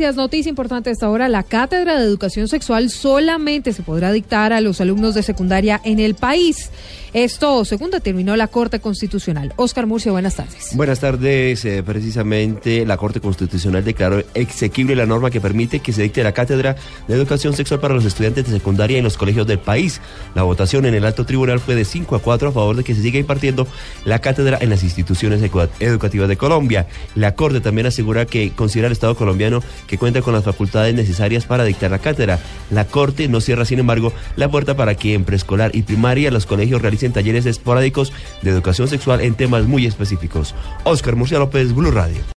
Noticia importante a esta hora. La cátedra de educación sexual solamente se podrá dictar a los alumnos de secundaria en el país. Esto, según determinó la Corte Constitucional. Oscar Murcia, buenas tardes. Buenas tardes. Eh, precisamente la Corte Constitucional declaró exequible la norma que permite que se dicte la cátedra de educación sexual para los estudiantes de secundaria en los colegios del país. La votación en el alto tribunal fue de 5 a 4 a favor de que se siga impartiendo la cátedra en las instituciones educativas de Colombia. La Corte también asegura que considera el Estado colombiano que cuenta con las facultades necesarias para dictar la cátedra. La Corte no cierra, sin embargo, la puerta para que en preescolar y primaria los colegios realicen talleres esporádicos de educación sexual en temas muy específicos. Oscar Murcia López, Blue Radio.